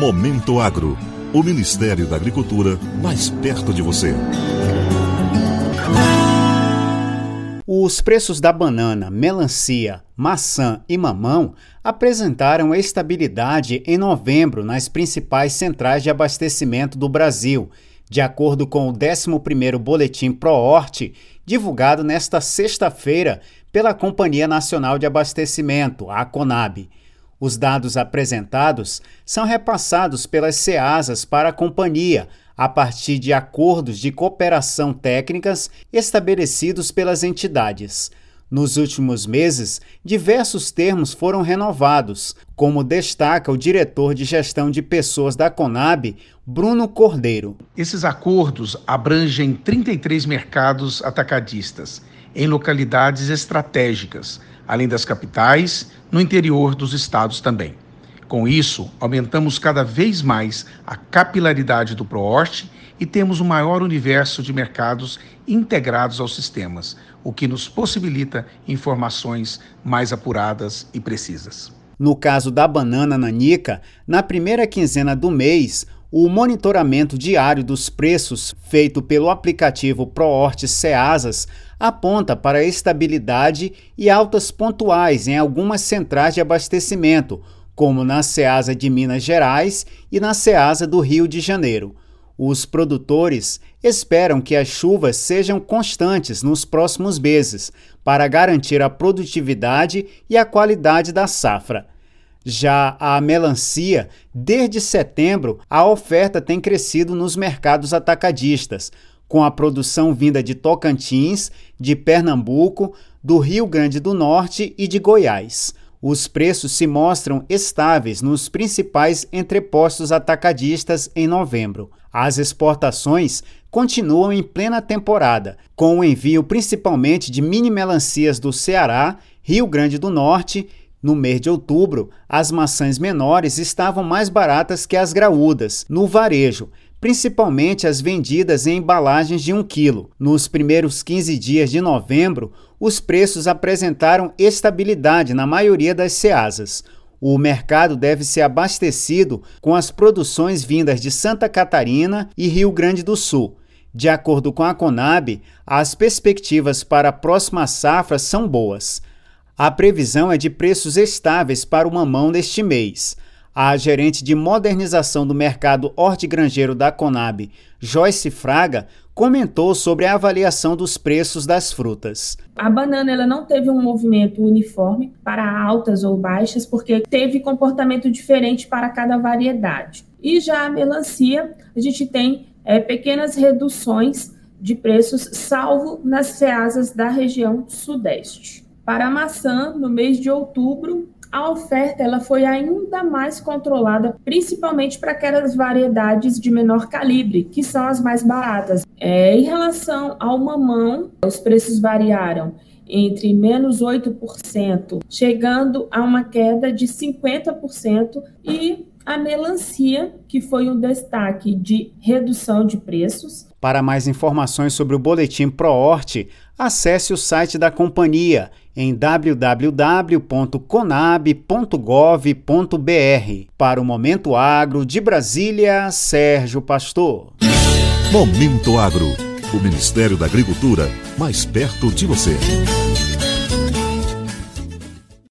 Momento Agro. O Ministério da Agricultura mais perto de você. Os preços da banana, melancia, maçã e mamão apresentaram estabilidade em novembro nas principais centrais de abastecimento do Brasil, de acordo com o 11º Boletim Proorte, divulgado nesta sexta-feira pela Companhia Nacional de Abastecimento, a CONAB. Os dados apresentados são repassados pelas SEASAs para a companhia, a partir de acordos de cooperação técnicas estabelecidos pelas entidades. Nos últimos meses, diversos termos foram renovados, como destaca o diretor de gestão de pessoas da Conab, Bruno Cordeiro. Esses acordos abrangem 33 mercados atacadistas em localidades estratégicas, além das capitais, no interior dos estados também. Com isso, aumentamos cada vez mais a capilaridade do Proorte e temos um maior universo de mercados integrados aos sistemas, o que nos possibilita informações mais apuradas e precisas. No caso da banana nanica, na primeira quinzena do mês, o monitoramento diário dos preços feito pelo aplicativo ProHort Ceasas aponta para estabilidade e altas pontuais em algumas centrais de abastecimento, como na Ceasa de Minas Gerais e na Ceasa do Rio de Janeiro. Os produtores esperam que as chuvas sejam constantes nos próximos meses para garantir a produtividade e a qualidade da safra. Já a melancia, desde setembro, a oferta tem crescido nos mercados atacadistas, com a produção vinda de Tocantins, de Pernambuco, do Rio Grande do Norte e de Goiás. Os preços se mostram estáveis nos principais entrepostos atacadistas em novembro. As exportações continuam em plena temporada, com o envio principalmente de mini melancias do Ceará, Rio Grande do Norte no mês de outubro, as maçãs menores estavam mais baratas que as graúdas, no varejo, principalmente as vendidas em embalagens de 1 kg. Nos primeiros 15 dias de novembro, os preços apresentaram estabilidade na maioria das ceasas. O mercado deve ser abastecido com as produções vindas de Santa Catarina e Rio Grande do Sul. De acordo com a Conab, as perspectivas para a próxima safra são boas. A previsão é de preços estáveis para o mamão neste mês. A gerente de modernização do mercado hortigranjeiro da Conab, Joyce Fraga, comentou sobre a avaliação dos preços das frutas. A banana ela não teve um movimento uniforme para altas ou baixas, porque teve comportamento diferente para cada variedade. E já a melancia, a gente tem é, pequenas reduções de preços, salvo nas ceasas da região sudeste. Para a maçã, no mês de outubro, a oferta ela foi ainda mais controlada, principalmente para aquelas variedades de menor calibre, que são as mais baratas. É, em relação ao mamão, os preços variaram entre menos 8%, chegando a uma queda de 50%, e a melancia, que foi um destaque de redução de preços. Para mais informações sobre o boletim ProHort, acesse o site da companhia em www.conab.gov.br. Para o Momento Agro de Brasília, Sérgio Pastor. Momento Agro, o Ministério da Agricultura mais perto de você.